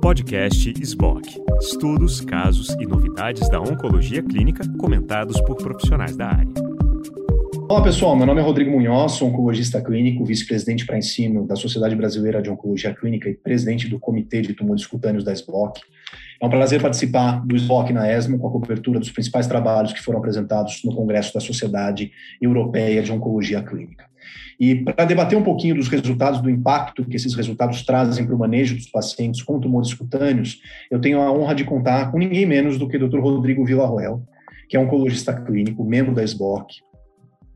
Podcast SBOC. Estudos, casos e novidades da oncologia clínica comentados por profissionais da área. Olá pessoal, meu nome é Rodrigo Munhoz, sou oncologista clínico, vice-presidente para ensino da Sociedade Brasileira de Oncologia Clínica e presidente do Comitê de Tumores Cutâneos da SBOC. É um prazer participar do SBOC na ESMO com a cobertura dos principais trabalhos que foram apresentados no Congresso da Sociedade Europeia de Oncologia Clínica. E para debater um pouquinho dos resultados, do impacto que esses resultados trazem para o manejo dos pacientes com tumores cutâneos, eu tenho a honra de contar com ninguém menos do que o Dr. Rodrigo Villarroel, que é oncologista clínico, membro da SBOC,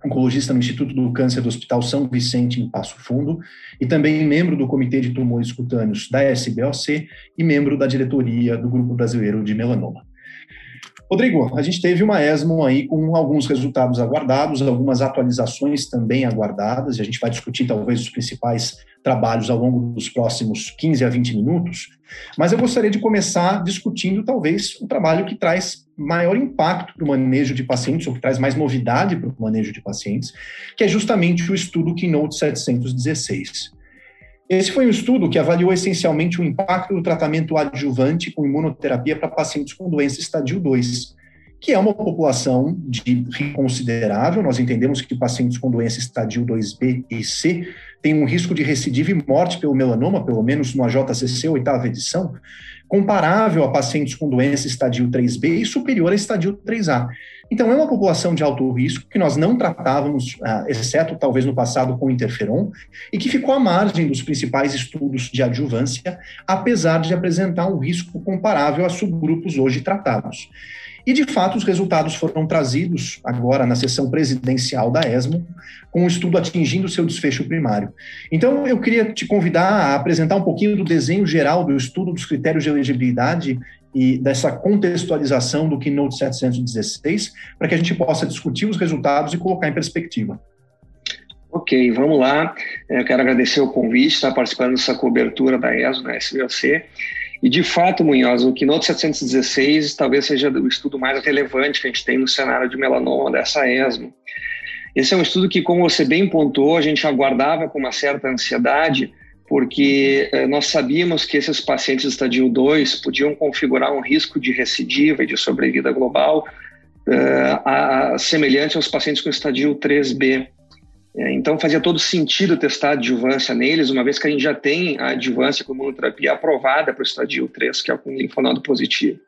oncologista no Instituto do Câncer do Hospital São Vicente, em Passo Fundo, e também membro do Comitê de Tumores Cutâneos da SBOC e membro da diretoria do Grupo Brasileiro de Melanoma. Rodrigo, a gente teve uma ESMO aí com alguns resultados aguardados, algumas atualizações também aguardadas, e a gente vai discutir talvez os principais trabalhos ao longo dos próximos 15 a 20 minutos, mas eu gostaria de começar discutindo talvez o trabalho que traz maior impacto para o manejo de pacientes, ou que traz mais novidade para o manejo de pacientes, que é justamente o estudo Keynote 716. Esse foi um estudo que avaliou essencialmente o impacto do tratamento adjuvante com imunoterapia para pacientes com doença estadio 2, que é uma população de considerável. Nós entendemos que pacientes com doença estadio 2B e C têm um risco de recidiva e morte pelo melanoma, pelo menos no AJCC, oitava edição, comparável a pacientes com doença estadio 3B e superior a estadio 3A. Então, é uma população de alto risco que nós não tratávamos, ah, exceto talvez no passado com interferon, e que ficou à margem dos principais estudos de adjuvância, apesar de apresentar um risco comparável a subgrupos hoje tratados. E, de fato, os resultados foram trazidos agora na sessão presidencial da ESMO, com o estudo atingindo seu desfecho primário. Então, eu queria te convidar a apresentar um pouquinho do desenho geral do estudo dos critérios de elegibilidade e dessa contextualização do Keynote 716, para que a gente possa discutir os resultados e colocar em perspectiva. Ok, vamos lá. Eu quero agradecer o convite, estar participando dessa cobertura da ESO, da SBOC. E, de fato, Munhoz, o Keynote 716 talvez seja o estudo mais relevante que a gente tem no cenário de melanoma dessa ESMO. Esse é um estudo que, como você bem pontuou, a gente aguardava com uma certa ansiedade, porque eh, nós sabíamos que esses pacientes estadio 2 podiam configurar um risco de recidiva e de sobrevida global eh, a, semelhante aos pacientes com estadio 3B. É, então fazia todo sentido testar adjuvância neles, uma vez que a gente já tem a adjuvância com imunoterapia aprovada para o estadio 3, que é com linfonodo positivo.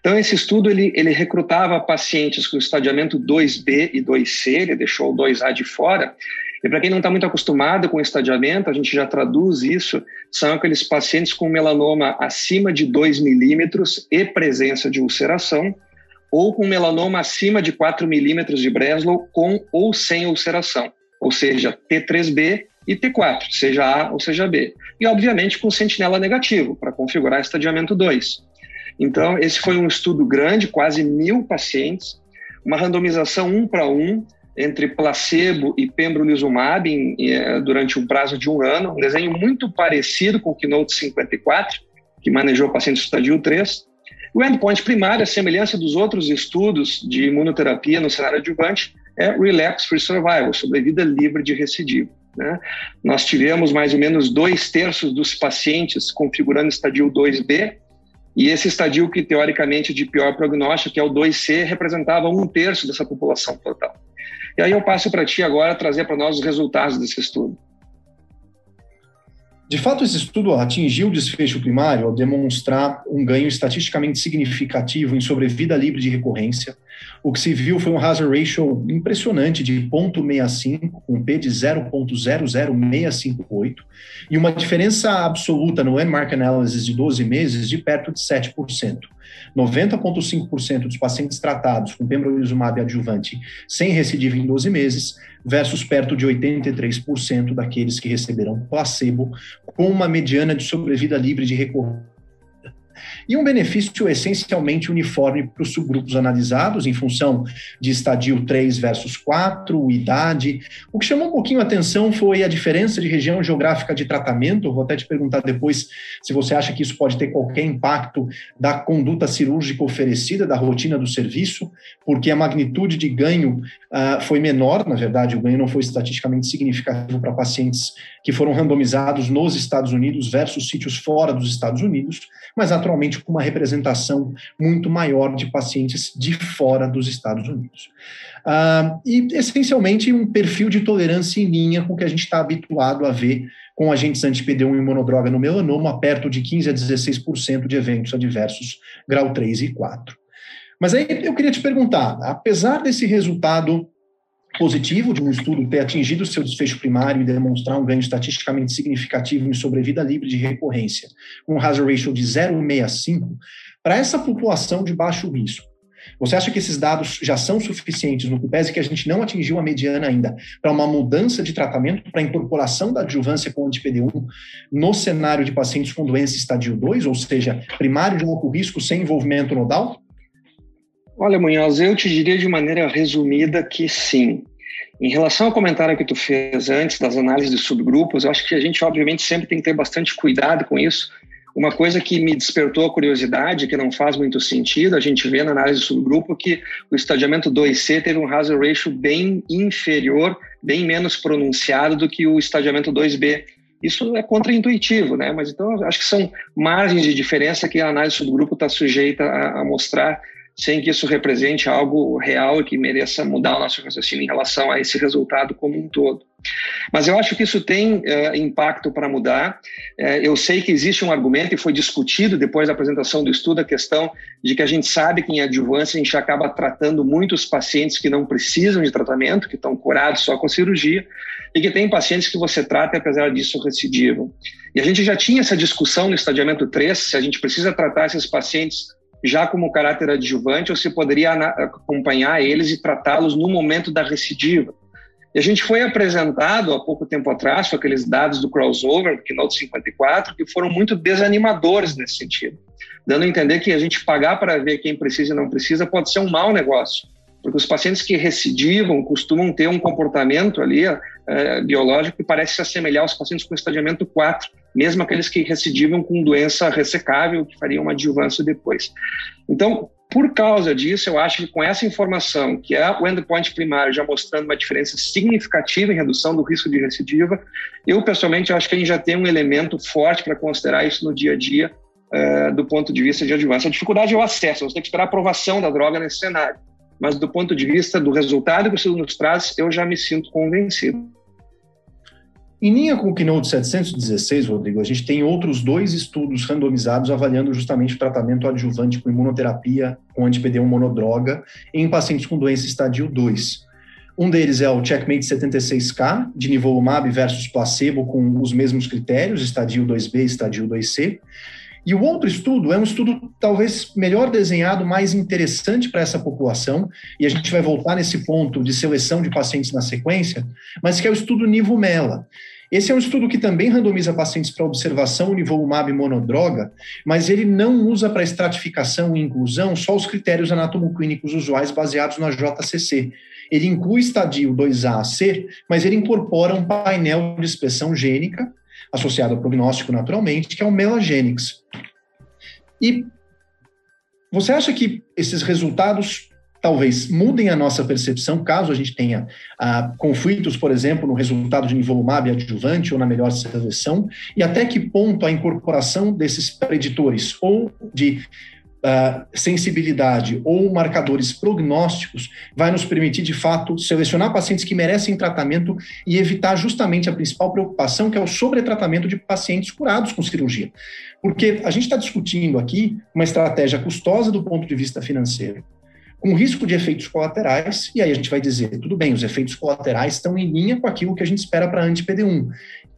Então esse estudo ele, ele recrutava pacientes com estadiamento 2B e 2C, ele deixou o 2A de fora, e para quem não está muito acostumado com estadiamento, a gente já traduz isso, são aqueles pacientes com melanoma acima de 2 milímetros e presença de ulceração, ou com melanoma acima de 4 milímetros de Breslow com ou sem ulceração ou seja, T3B e T4, seja A ou seja B. E, obviamente, com sentinela negativo, para configurar estadiamento 2. Então, esse foi um estudo grande, quase mil pacientes, uma randomização um para um entre placebo e pembrolizumab em, em, durante um prazo de um ano, um desenho muito parecido com o Keynote 54, que manejou pacientes estadio 3. O endpoint primário, a semelhança dos outros estudos de imunoterapia no cenário adjuvante, é Relapse Free Survival, sobrevida livre de recidivo. Né? Nós tivemos mais ou menos dois terços dos pacientes configurando estadio 2B, e esse estadio que teoricamente de pior prognóstico, que é o 2C, representava um terço dessa população total. E aí eu passo para ti agora trazer para nós os resultados desse estudo. De fato, esse estudo atingiu o desfecho primário ao demonstrar um ganho estatisticamente significativo em sobrevida livre de recorrência. O que se viu foi um hazard ratio impressionante de 0,65, com P de 0,00658, e uma diferença absoluta no landmark analysis de 12 meses de perto de 7%. 90,5% dos pacientes tratados com pembrolizumab adjuvante sem recidiva em 12 meses versus perto de 83% daqueles que receberam placebo, com uma mediana de sobrevida livre de recorrência e um benefício essencialmente uniforme para os subgrupos analisados, em função de estadio 3 versus 4, idade. O que chamou um pouquinho a atenção foi a diferença de região geográfica de tratamento. Vou até te perguntar depois se você acha que isso pode ter qualquer impacto da conduta cirúrgica oferecida, da rotina do serviço, porque a magnitude de ganho uh, foi menor, na verdade, o ganho não foi estatisticamente significativo para pacientes que foram randomizados nos Estados Unidos versus sítios fora dos Estados Unidos, mas naturalmente com uma representação muito maior de pacientes de fora dos Estados Unidos. Uh, e, essencialmente, um perfil de tolerância em linha com o que a gente está habituado a ver com agentes anti-PD1 e monodroga no melanoma, perto de 15 a 16% de eventos adversos grau 3 e 4. Mas aí eu queria te perguntar, apesar desse resultado positivo de um estudo ter atingido seu desfecho primário e demonstrar um ganho estatisticamente significativo em sobrevida livre de recorrência, um hazard ratio de 0,65, para essa população de baixo risco, você acha que esses dados já são suficientes no que pese que a gente não atingiu a mediana ainda para uma mudança de tratamento, para a incorporação da adjuvância com anti-PD1 no cenário de pacientes com doença estadio 2, ou seja, primário de alto risco sem envolvimento nodal? Olha, Munhoz, eu te diria de maneira resumida que sim. Em relação ao comentário que tu fez antes das análises de subgrupos, eu acho que a gente, obviamente, sempre tem que ter bastante cuidado com isso. Uma coisa que me despertou a curiosidade, que não faz muito sentido, a gente vê na análise de subgrupo que o estadiamento 2C teve um hazard ratio bem inferior, bem menos pronunciado do que o estadiamento 2B. Isso é contraintuitivo, né? Mas então acho que são margens de diferença que a análise do subgrupo está sujeita a, a mostrar sem que isso represente algo real e que mereça mudar o nosso raciocínio em relação a esse resultado como um todo. Mas eu acho que isso tem é, impacto para mudar. É, eu sei que existe um argumento, e foi discutido depois da apresentação do estudo, a questão de que a gente sabe que em adjuvância a gente acaba tratando muitos pacientes que não precisam de tratamento, que estão curados só com cirurgia, e que tem pacientes que você trata e, apesar disso, recidivam. E a gente já tinha essa discussão no estadiamento 3, se a gente precisa tratar esses pacientes já como caráter adjuvante ou se poderia acompanhar eles e tratá-los no momento da recidiva. E a gente foi apresentado há pouco tempo atrás com aqueles dados do crossover, Keynote 54, que foram muito desanimadores nesse sentido, dando a entender que a gente pagar para ver quem precisa e não precisa pode ser um mau negócio, porque os pacientes que recidivam costumam ter um comportamento ali é, biológico que parece se assemelhar aos pacientes com estadiamento 4, mesmo aqueles que recidivam com doença ressecável, que fariam uma adjuvância depois. Então, por causa disso, eu acho que com essa informação, que é o endpoint primário já mostrando uma diferença significativa em redução do risco de recidiva, eu pessoalmente acho que a gente já tem um elemento forte para considerar isso no dia a dia, uh, do ponto de vista de adjuvância. A dificuldade é o acesso, você tem que esperar a aprovação da droga nesse cenário. Mas do ponto de vista do resultado que o estudo nos traz, eu já me sinto convencido. Em linha com o Keynote 716, Rodrigo, a gente tem outros dois estudos randomizados avaliando justamente o tratamento adjuvante com imunoterapia com anti-PD1 monodroga em pacientes com doença estadio 2. Um deles é o Checkmate 76K, de nivolumab versus placebo, com os mesmos critérios, estadio 2B e estadio 2C. E o outro estudo é um estudo talvez melhor desenhado, mais interessante para essa população, e a gente vai voltar nesse ponto de seleção de pacientes na sequência, mas que é o estudo Nivomela. Esse é um estudo que também randomiza pacientes para observação nivolumab monodroga, mas ele não usa para estratificação e inclusão só os critérios anatomoclínicos usuais baseados na JCC. Ele inclui estadio 2A a C, mas ele incorpora um painel de expressão gênica, associado ao prognóstico naturalmente, que é o Melagenix. E você acha que esses resultados talvez mudem a nossa percepção, caso a gente tenha ah, conflitos, por exemplo, no resultado de nivolumab adjuvante ou na melhor seleção, e até que ponto a incorporação desses preditores ou de Uh, sensibilidade ou marcadores prognósticos vai nos permitir, de fato, selecionar pacientes que merecem tratamento e evitar justamente a principal preocupação, que é o sobretratamento de pacientes curados com cirurgia. Porque a gente está discutindo aqui uma estratégia custosa do ponto de vista financeiro, com risco de efeitos colaterais, e aí a gente vai dizer, tudo bem, os efeitos colaterais estão em linha com aquilo que a gente espera para anti-PD1,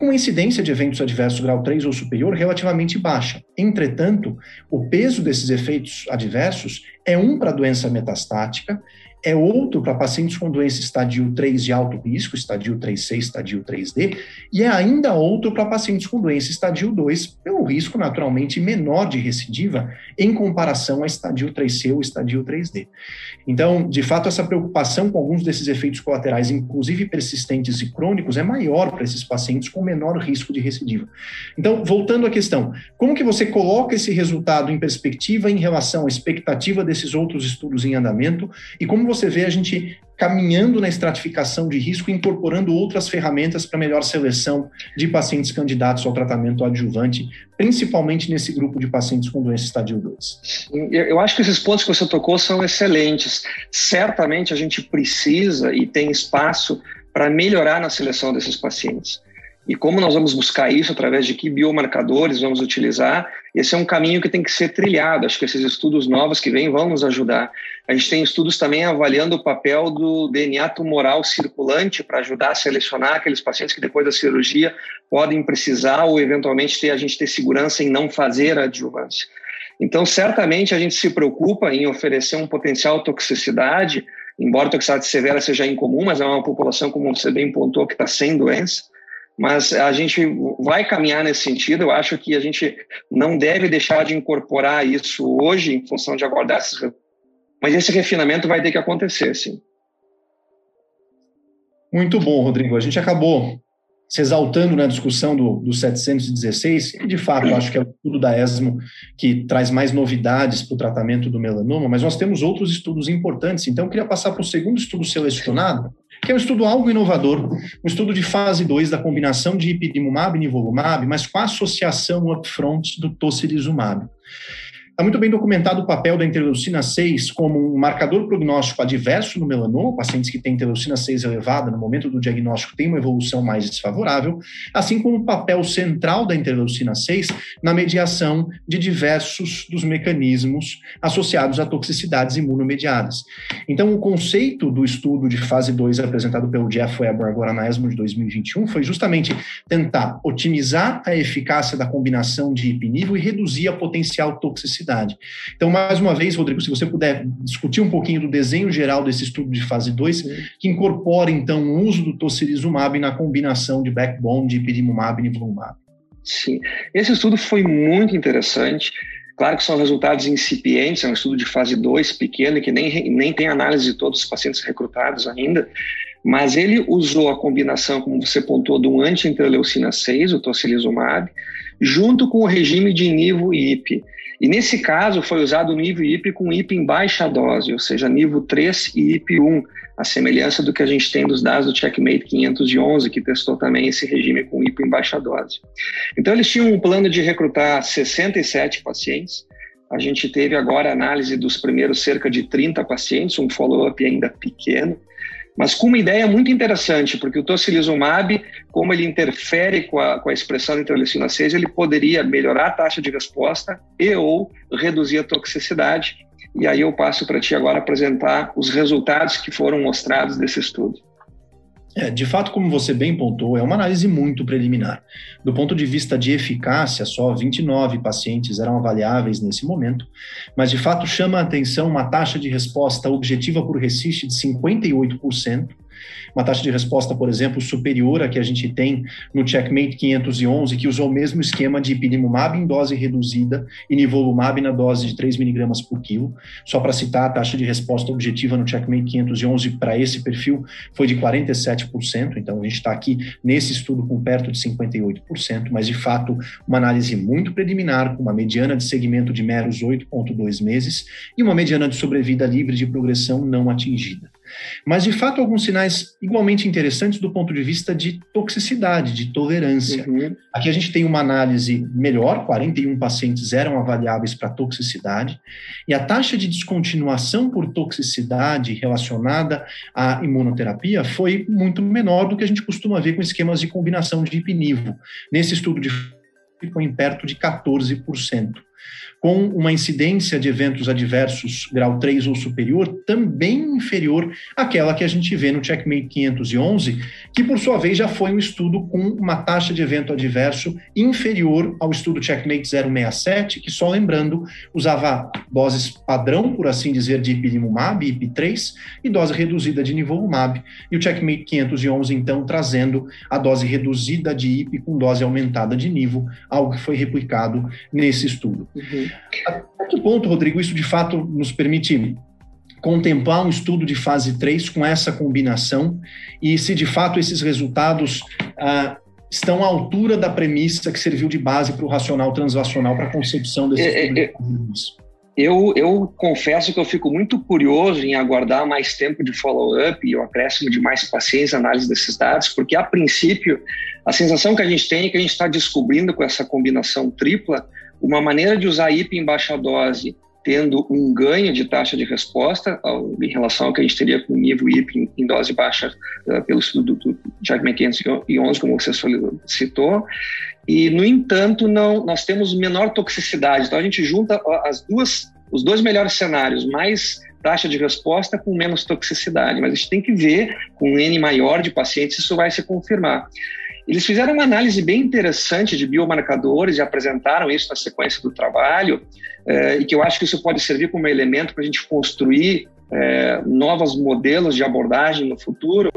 com incidência de eventos adversos grau 3 ou superior relativamente baixa. Entretanto, o peso desses efeitos adversos é um para a doença metastática, é outro para pacientes com doença estadio 3 de alto risco, estadio 3C, estadio 3D, e é ainda outro para pacientes com doença estadio 2, pelo risco naturalmente menor de recidiva em comparação a estadio 3C ou estadio 3D. Então, de fato, essa preocupação com alguns desses efeitos colaterais, inclusive persistentes e crônicos, é maior para esses pacientes com menor risco de recidiva. Então, voltando à questão, como que você coloca esse resultado em perspectiva em relação à expectativa desses outros estudos em andamento e como você vê a gente caminhando na estratificação de risco, incorporando outras ferramentas para melhor seleção de pacientes candidatos ao tratamento adjuvante, principalmente nesse grupo de pacientes com doença estadio 2. Eu acho que esses pontos que você tocou são excelentes. Certamente a gente precisa e tem espaço para melhorar na seleção desses pacientes. E como nós vamos buscar isso, através de que biomarcadores vamos utilizar, esse é um caminho que tem que ser trilhado. Acho que esses estudos novos que vêm vão nos ajudar. A gente tem estudos também avaliando o papel do DNA tumoral circulante para ajudar a selecionar aqueles pacientes que depois da cirurgia podem precisar ou eventualmente ter a gente ter segurança em não fazer a adjuvância. Então, certamente a gente se preocupa em oferecer um potencial toxicidade, embora a toxicidade severa seja incomum, mas é uma população, como você bem pontuou, que está sem doença mas a gente vai caminhar nesse sentido. Eu acho que a gente não deve deixar de incorporar isso hoje, em função de aguardar esses. Mas esse refinamento vai ter que acontecer, sim. Muito bom, Rodrigo. A gente acabou se exaltando na discussão do, do 716, e de fato acho que é o estudo da ESMO que traz mais novidades para o tratamento do melanoma, mas nós temos outros estudos importantes, então eu queria passar para o segundo estudo selecionado, que é um estudo algo inovador, um estudo de fase 2 da combinação de ipilimumab e nivolumab, mas com a associação upfront do tocilizumab. Está muito bem documentado o papel da interleucina 6 como um marcador prognóstico adverso no melanoma, pacientes que têm interleucina 6 elevada no momento do diagnóstico têm uma evolução mais desfavorável, assim como o papel central da interleucina 6 na mediação de diversos dos mecanismos associados a toxicidades imunomediadas. Então, o conceito do estudo de fase 2 apresentado pelo Jeff Weber agora na ESMO de 2021 foi justamente tentar otimizar a eficácia da combinação de ipinivo e reduzir a potencial toxicidade Então, mais uma vez, Rodrigo, se você puder discutir um pouquinho do desenho geral desse estudo de fase 2, que incorpora, então, o uso do tocilizumab na combinação de backbone de ipilimumab e nivolumab. Sim, esse estudo foi muito interessante. Claro que são resultados incipientes, é um estudo de fase 2 pequeno, que nem, nem tem análise de todos os pacientes recrutados ainda, mas ele usou a combinação, como você pontuou, do anti-interleucina 6, o tocilizumab, junto com o regime de nivo IP. E nesse caso foi usado o nível IP com IP em baixa dose, ou seja, nível 3 e IP 1, a semelhança do que a gente tem dos dados do Checkmate 511, que testou também esse regime com IP em baixa dose. Então eles tinham um plano de recrutar 67 pacientes, a gente teve agora a análise dos primeiros cerca de 30 pacientes, um follow-up ainda pequeno, mas com uma ideia muito interessante, porque o tocilizumab, como ele interfere com a, com a expressão da interleucina 6, ele poderia melhorar a taxa de resposta e ou reduzir a toxicidade. E aí eu passo para ti agora apresentar os resultados que foram mostrados desse estudo. É, de fato, como você bem pontuou, é uma análise muito preliminar. Do ponto de vista de eficácia, só 29 pacientes eram avaliáveis nesse momento, mas de fato chama a atenção uma taxa de resposta objetiva por RECIST de 58%, uma taxa de resposta, por exemplo, superior à que a gente tem no Checkmate 511, que usou o mesmo esquema de ipilimumab em dose reduzida e nivolumab na dose de 3 miligramas por quilo. Só para citar, a taxa de resposta objetiva no Checkmate 511 para esse perfil foi de 47%, então a gente está aqui nesse estudo com perto de 58%, mas de fato uma análise muito preliminar, com uma mediana de segmento de meros 8,2 meses e uma mediana de sobrevida livre de progressão não atingida. Mas, de fato, alguns sinais igualmente interessantes do ponto de vista de toxicidade, de tolerância. Uhum. Aqui a gente tem uma análise melhor, 41 pacientes eram avaliáveis para toxicidade, e a taxa de descontinuação por toxicidade relacionada à imunoterapia foi muito menor do que a gente costuma ver com esquemas de combinação de ipinivo. Nesse estudo de ficou em perto de 14%. Com uma incidência de eventos adversos grau 3 ou superior também inferior àquela que a gente vê no Checkmate 511, que por sua vez já foi um estudo com uma taxa de evento adverso inferior ao estudo Checkmate 067, que só lembrando, usava doses padrão, por assim dizer, de ipilimumab, IP3, e dose reduzida de nivolumab, e o Checkmate 511 então trazendo a dose reduzida de IP com dose aumentada de nivo, algo que foi replicado nesse estudo. Uhum. Até que ponto, Rodrigo, isso de fato nos permite contemplar um estudo de fase 3 com essa combinação e se de fato esses resultados ah, estão à altura da premissa que serviu de base para o racional translacional para a concepção desse é, estudo. É, eu, eu confesso que eu fico muito curioso em aguardar mais tempo de follow-up e o acréscimo de mais paciência na análise desses dados, porque a princípio a sensação que a gente tem é que a gente está descobrindo com essa combinação tripla uma maneira de usar IP em baixa dose, tendo um ganho de taxa de resposta ao, em relação ao que a gente teria com nível IP em, em dose baixa uh, pelo estudo do, do Jack 511, como você citou. E, no entanto, não, nós temos menor toxicidade. Então, a gente junta as duas, os dois melhores cenários, mais taxa de resposta com menos toxicidade. Mas a gente tem que ver com um N maior de pacientes, isso vai se confirmar. Eles fizeram uma análise bem interessante de biomarcadores e apresentaram isso na sequência do trabalho, eh, e que eu acho que isso pode servir como elemento para a gente construir eh, novos modelos de abordagem no futuro,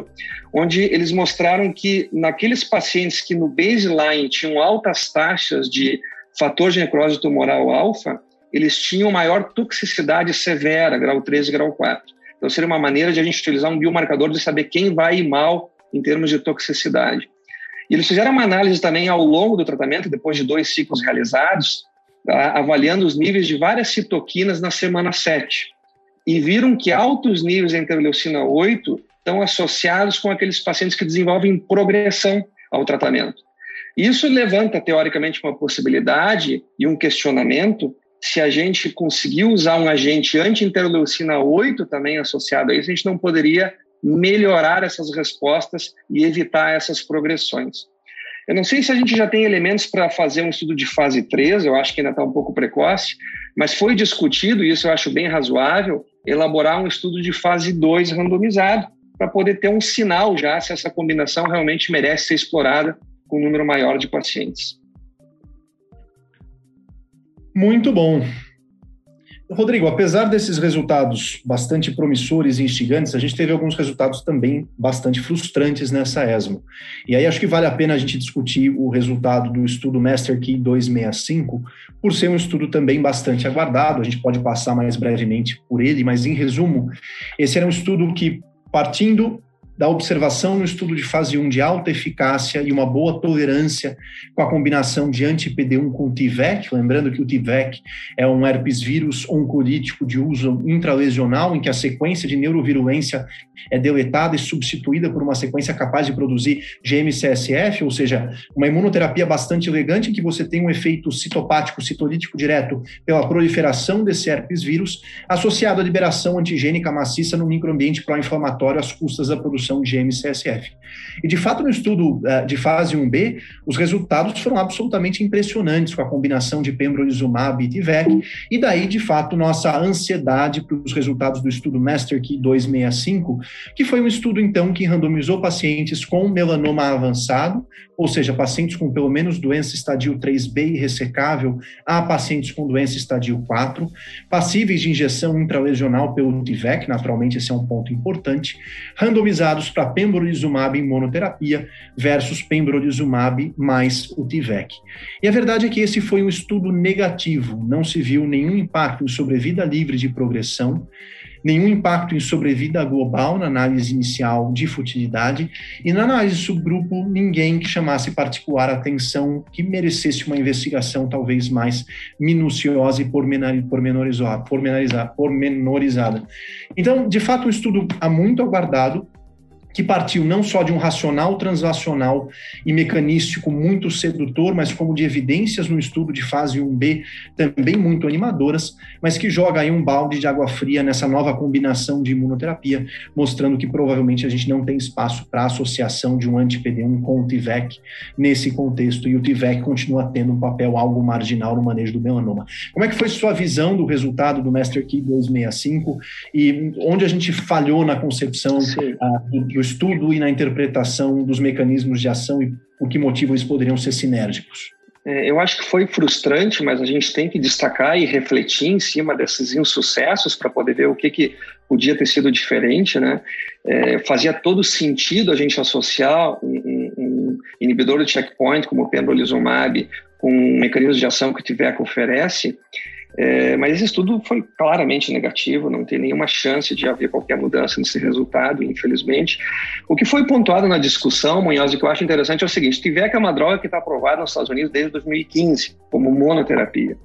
onde eles mostraram que naqueles pacientes que no baseline tinham altas taxas de fator de necrose tumoral alfa, eles tinham maior toxicidade severa, grau 3 e grau 4. Então, seria uma maneira de a gente utilizar um biomarcador de saber quem vai mal em termos de toxicidade. Eles fizeram uma análise também ao longo do tratamento, depois de dois ciclos realizados, avaliando os níveis de várias citoquinas na semana 7. E viram que altos níveis de interleucina 8 estão associados com aqueles pacientes que desenvolvem progressão ao tratamento. Isso levanta, teoricamente, uma possibilidade e um questionamento se a gente conseguir usar um agente anti-interleucina 8 também associado a isso, a gente não poderia melhorar essas respostas e evitar essas progressões. Eu não sei se a gente já tem elementos para fazer um estudo de fase 3, eu acho que ainda está um pouco precoce, mas foi discutido, e isso eu acho bem razoável, elaborar um estudo de fase 2 randomizado, para poder ter um sinal já se essa combinação realmente merece ser explorada com um número maior de pacientes. Muito bom. Rodrigo, apesar desses resultados bastante promissores e instigantes, a gente teve alguns resultados também bastante frustrantes nessa ESMO. E aí acho que vale a pena a gente discutir o resultado do estudo Master Key 265, por ser um estudo também bastante aguardado, a gente pode passar mais brevemente por ele, mas em resumo, esse era um estudo que, partindo da observação no estudo de fase 1 de alta eficácia e uma boa tolerância com a combinação de anti-PD1 com TIVEC, lembrando que o TIVEC é um herpes vírus oncolítico de uso intralesional, em que a sequência de neurovirulência é deletada e substituída por uma sequência capaz de produzir GM-CSF, ou seja, uma imunoterapia bastante elegante em que você tem um efeito citopático, citolítico direto pela proliferação desse herpes vírus, associado à liberação antigênica maciça no microambiente pró-inflamatório às custas da produção produção de MCSF. E, de fato, no estudo uh, de fase 1B, os resultados foram absolutamente impressionantes com a combinação de pembrolizumab e TIVEC, e daí, de fato, nossa ansiedade para os resultados do estudo MasterKey 265, que foi um estudo, então, que randomizou pacientes com melanoma avançado, ou seja, pacientes com pelo menos doença estadio 3B e ressecável, a pacientes com doença estadio 4, passíveis de injeção intralesional pelo TIVEC, naturalmente esse é um ponto importante, para pembrolizumab em monoterapia versus pembrolizumab mais o TIVEC. E a verdade é que esse foi um estudo negativo, não se viu nenhum impacto em sobrevida livre de progressão, nenhum impacto em sobrevida global na análise inicial de futilidade e na análise subgrupo ninguém que chamasse particular atenção que merecesse uma investigação talvez mais minuciosa e pormenorizada. Então, de fato, um estudo há muito aguardado, que partiu não só de um racional translacional e mecanístico muito sedutor, mas como de evidências no estudo de fase 1B também muito animadoras, mas que joga aí um balde de água fria nessa nova combinação de imunoterapia, mostrando que provavelmente a gente não tem espaço para associação de um anti-PD1 com o TIVEC nesse contexto, e o TIVEC continua tendo um papel algo marginal no manejo do melanoma. Como é que foi sua visão do resultado do Master Key 265 e onde a gente falhou na concepção uh, do, estudo e na interpretação dos mecanismos de ação e por que motivo eles poderiam ser sinérgicos? É, eu acho que foi frustrante, mas a gente tem que destacar e refletir em cima desses insucessos para poder ver o que, que podia ter sido diferente. Né? É, fazia todo sentido a gente associar um, um, inibidor de checkpoint como o pembrolizumab com um mecanismo de ação que o TIVEC oferece, é, mas esse estudo foi claramente negativo, não tem nenhuma chance de haver qualquer mudança nesse resultado, infelizmente. O que foi pontuado na discussão, Munhoz, e que eu acho interessante é o seguinte: TIVEC é uma droga que está aprovada nos Estados Unidos desde 2015, como monoterapia.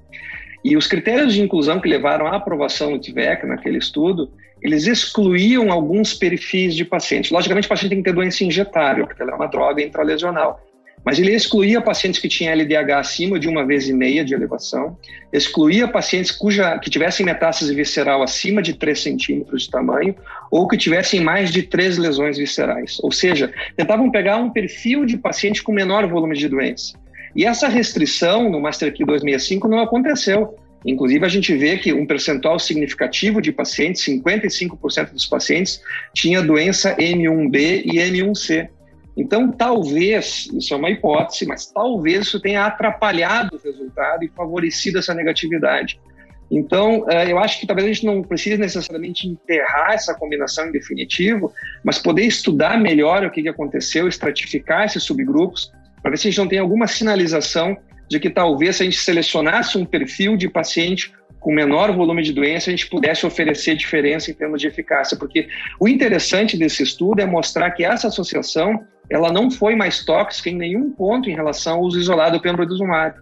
E os critérios de inclusão que levaram à aprovação do TIVEC naquele estudo, eles excluíam alguns perfis de pacientes. Logicamente, o paciente tem que ter doença injetável, porque ela é uma droga intralesional. Mas ele excluía pacientes que tinham LDH acima de uma vez e meia de elevação, excluía pacientes cuja, que tivessem metástase visceral acima de 3 centímetros de tamanho ou que tivessem mais de três lesões viscerais. Ou seja, tentavam pegar um perfil de paciente com menor volume de doença. E essa restrição no Master Key 265 não aconteceu. Inclusive, a gente vê que um percentual significativo de pacientes, 55% dos pacientes, tinha doença M1B e M1C. Então, talvez, isso é uma hipótese, mas talvez isso tenha atrapalhado o resultado e favorecido essa negatividade. Então, eh, eu acho que talvez a gente não precise necessariamente enterrar essa combinação em definitivo, mas poder estudar melhor o que aconteceu, estratificar esses subgrupos, para ver se a gente não tem alguma sinalização de que talvez se a gente selecionasse um perfil de paciente com menor volume de doença, a gente pudesse oferecer diferença em termos de eficácia, porque o interessante desse estudo é mostrar que essa associação ela não foi mais tóxica em nenhum ponto em relação ao uso isolado do pembrolizumab.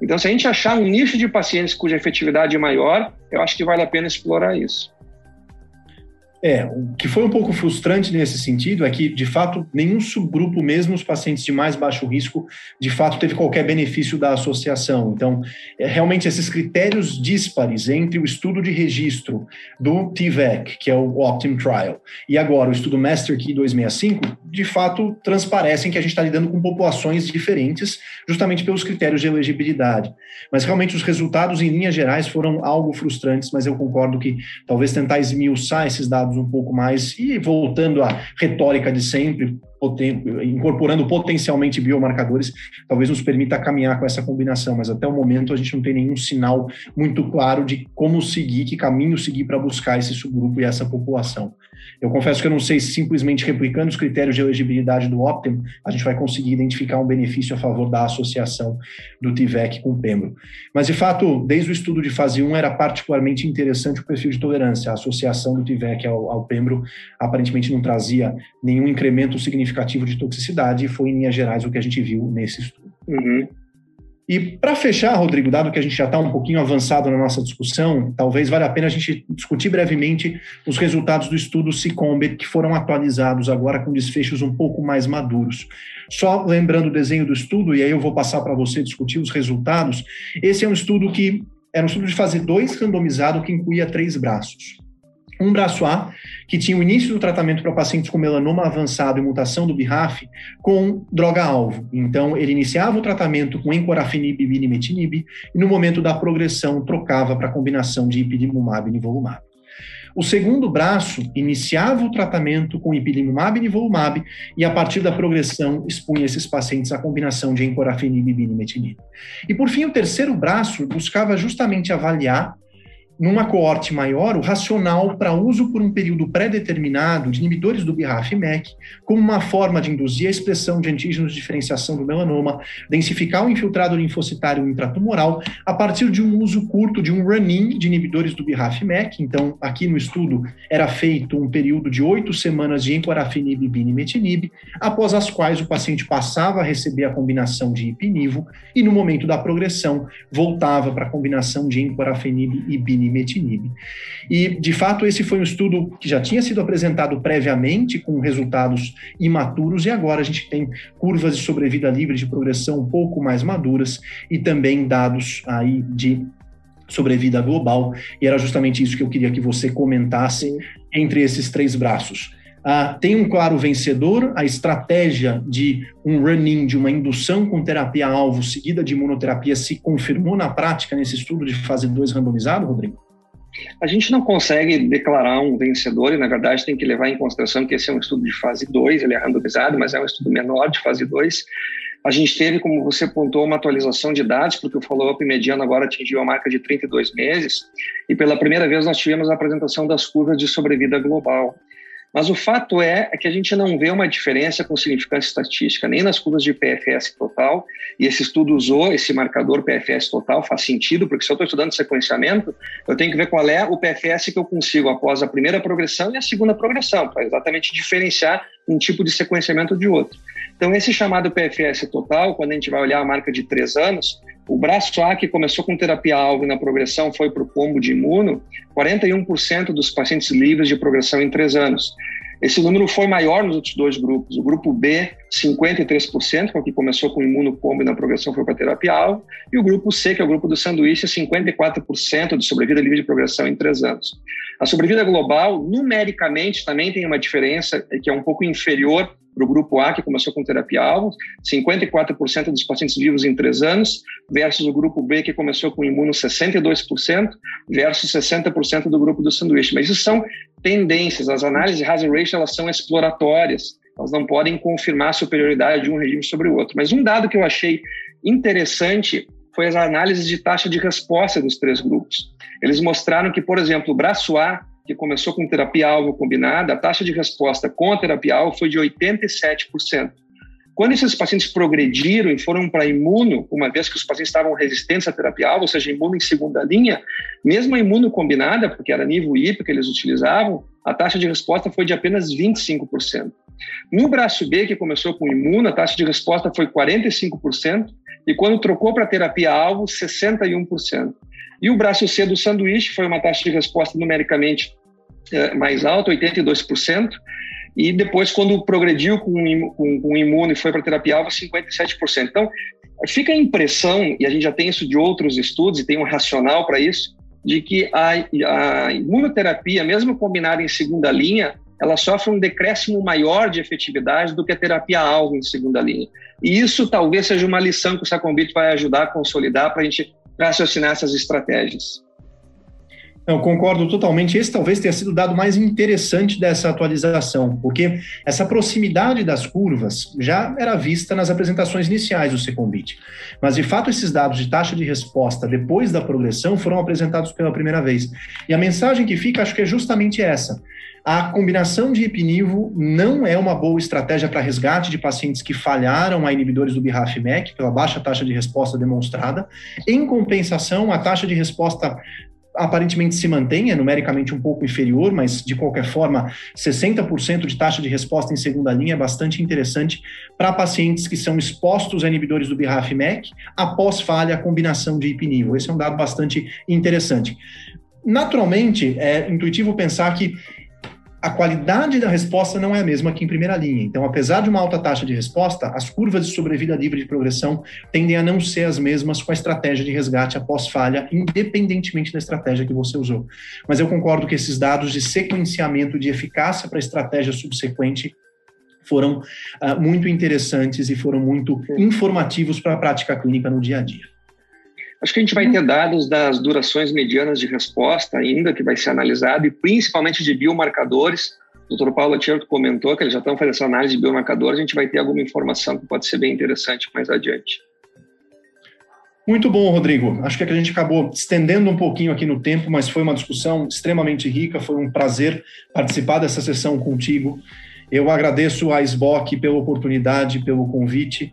Então, se a gente achar um nicho de pacientes cuja efetividade é maior, eu acho que vale a pena explorar isso. É, o que foi um pouco frustrante nesse sentido é que, de fato, nenhum subgrupo, mesmo os pacientes de mais baixo risco, de fato teve qualquer benefício da associação. Então, é, realmente, esses critérios díspares entre o estudo de registro do TVEC, que é o Optim Trial, e agora o estudo Master Key 265, de fato, transparecem que a gente está lidando com populações diferentes, justamente pelos critérios de elegibilidade. Mas, realmente, os resultados, em linhas gerais, foram algo frustrantes, mas eu concordo que talvez tentar esmiuçar esses dados um pouco mais e voltando à retórica de sempre, incorporando potencialmente biomarcadores, talvez nos permita caminhar com essa combinação, mas até o momento a gente não tem nenhum sinal muito claro de como seguir, que caminho seguir para buscar esse subgrupo e essa população. Eu confesso que eu não sei se simplesmente replicando os critérios de elegibilidade do Optim, a gente vai conseguir identificar um benefício a favor da associação do TIVEC com o Pembro. Mas, de fato, desde o estudo de fase 1 era particularmente interessante o perfil de tolerância. A associação do TIVEC ao, ao Pembro aparentemente não trazia nenhum incremento significativo de toxicidade e foi, em linhas gerais, o que a gente viu nesse estudo. Uhum. E para fechar, Rodrigo, dado que a gente já está um pouquinho avançado na nossa discussão, talvez valha a pena a gente discutir brevemente os resultados do estudo Cicombet, que foram atualizados agora com desfechos um pouco mais maduros. Só lembrando o desenho do estudo, e aí eu vou passar para você discutir os resultados. Esse é um estudo que era um estudo de fase 2 randomizado que incluía três braços um braço A, que tinha o início do tratamento para pacientes com melanoma avançado e mutação do BRAF com droga-alvo. Então, ele iniciava o tratamento com encorafenib e binimetinib e no momento da progressão trocava para a combinação de ipilimumab e nivolumab. O segundo braço iniciava o tratamento com ipilimumab e nivolumab e, a partir da progressão, expunha esses pacientes à combinação de encorafenib e binimetinib. E, por fim, o terceiro braço buscava justamente avaliar numa coorte maior, o racional para uso por um período pré-determinado de inibidores do BRAF-MEK como uma forma de induzir a expressão de antígenos de diferenciação do melanoma, densificar o infiltrado linfocitário intratumoral a partir de um uso curto de um run-in de inibidores do BRAF-MEK. Então, aqui no estudo era feito um período de oito semanas de encorafenib e binimetinib, após as quais o paciente passava a receber a combinação de ipinivo e no momento da progressão voltava para a combinação de encorafenib e binimetinib imetinib. E, de fato, esse foi um estudo que já tinha sido apresentado previamente, com resultados imaturos, e agora a gente tem curvas de sobrevida livre de progressão um pouco mais maduras e também dados aí de sobrevida global, e era justamente isso que eu queria que você comentasse entre esses três braços. Ah, tem um claro vencedor, a estratégia de um run-in, de uma indução com terapia-alvo seguida de imunoterapia, se confirmou na prática nesse estudo de fase 2 randomizado, Rodrigo? A gente não consegue declarar um vencedor e, na verdade, tem que levar em consideração que esse é um estudo de fase 2, ele é randomizado, mas é um estudo menor de fase 2. A gente teve, como você pontuou, uma atualização de dados, porque o follow-up mediano agora atingiu a marca de 32 meses, e pela primeira vez nós tivemos a apresentação das curvas de sobrevida global. Mas o fato é, é que a gente não vê uma diferença com significância estatística, nem nas curvas de PFS total, e esse estudo usou esse marcador PFS total, faz sentido, porque se eu estou estudando sequenciamento, eu tenho que ver qual é o PFS que eu consigo após a primeira progressão e a segunda progressão, para exatamente diferenciar um tipo de sequenciamento de outro. Então, esse chamado PFS total, quando a gente vai olhar a marca de três anos, o braço A, que começou com terapia-alvo e na progressão foi para o combo de imuno, 41% dos pacientes livres de progressão em três anos. Esse número foi maior nos outros dois grupos. O grupo B, 53%, que é o que começou com imuno combo e na progressão foi para terapia-alvo, e o grupo C, que é o grupo do sanduíche, 54% de sobrevida livre de progressão em três anos. A sobrevida global, numericamente, também tem uma diferença, que é um pouco inferior para o grupo A, que começou com terapia-alvo, 54% dos pacientes vivos em três anos, versus o grupo B, que começou com imuno 62%, versus 60% do grupo do sanduíche. Mas isso são tendências, as análises de hazard ratio elas são exploratórias, elas não podem confirmar a superioridade de um regime sobre o outro. Mas um dado que eu achei interessante foi as análises de taxa de resposta dos três grupos. Eles mostraram que, por exemplo, o braço A que começou com terapia-alvo combinada, a taxa de resposta com a terapia-alvo foi de 87%. Quando esses pacientes progrediram e foram para imuno, uma vez que os pacientes estavam resistentes à terapia-alvo, ou seja, imuno em segunda linha, mesmo a imuno combinada, porque era nível IP que eles utilizavam, a taxa de resposta foi de apenas 25%. No braço B, que começou com imuno, a taxa de resposta foi 45%, e quando trocou para terapia-alvo, 61%. E o braço C do sanduíche foi uma taxa de resposta numericamente é, mais alta, 82%. E depois, quando progrediu com, com, com imuno e foi para terapia alva, 57%. Então, fica a impressão, e a gente já tem isso de outros estudos e tem um racional para isso, de que a, a imunoterapia, mesmo combinada em segunda linha, ela sofre um decréscimo maior de efetividade do que a terapia-alvo em segunda linha. E isso talvez seja uma lição que o Sacombit vai ajudar a consolidar para a gente raciocinar essas estratégias. Eu concordo totalmente. Esse talvez tenha sido o dado mais interessante dessa atualização, porque essa proximidade das curvas já era vista nas apresentações iniciais do Secombit. Mas, de fato, esses dados de taxa de resposta depois da progressão foram apresentados pela primeira vez. E a mensagem que fica, acho que é justamente essa. A combinação de ipinivo não é uma boa estratégia para resgate de pacientes que falharam a inibidores do BRAF-MEK pela baixa taxa de resposta demonstrada. Em compensação, a taxa de resposta aparentemente se mantém, é numericamente um pouco inferior, mas de qualquer forma, 60% de taxa de resposta em segunda linha é bastante interessante para pacientes que são expostos a inibidores do BRAF-MEK após falha a combinação de ipinivo. Esse é um dado bastante interessante. Naturalmente, é intuitivo pensar que a qualidade da resposta não é a mesma que em primeira linha. Então, apesar de uma alta taxa de resposta, as curvas de sobrevida livre de progressão tendem a não ser as mesmas com a estratégia de resgate após falha, independentemente da estratégia que você usou. Mas eu concordo que esses dados de sequenciamento de eficácia para a estratégia subsequente foram uh, muito interessantes e foram muito informativos para a prática clínica no dia a dia. Acho que a gente vai ter dados das durações medianas de resposta ainda, que vai ser analisado, e principalmente de biomarcadores. O doutor Paulo Tierto comentou que eles já estão fazendo essa análise de biomarcadores, a gente vai ter alguma informação que pode ser bem interessante mais adiante. Muito bom, Rodrigo. Acho que a gente acabou estendendo um pouquinho aqui no tempo, mas foi uma discussão extremamente rica. Foi um prazer participar dessa sessão contigo. Eu agradeço a SBOC pela oportunidade, pelo convite.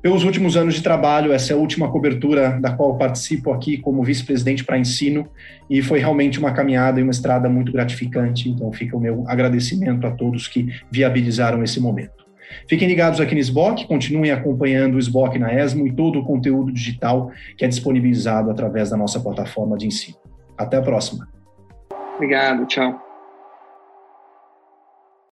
Pelos últimos anos de trabalho, essa é a última cobertura da qual participo aqui como vice-presidente para ensino e foi realmente uma caminhada e uma estrada muito gratificante. Então, fica o meu agradecimento a todos que viabilizaram esse momento. Fiquem ligados aqui no SBOC, continuem acompanhando o SBOC na ESMO e todo o conteúdo digital que é disponibilizado através da nossa plataforma de ensino. Até a próxima. Obrigado, tchau.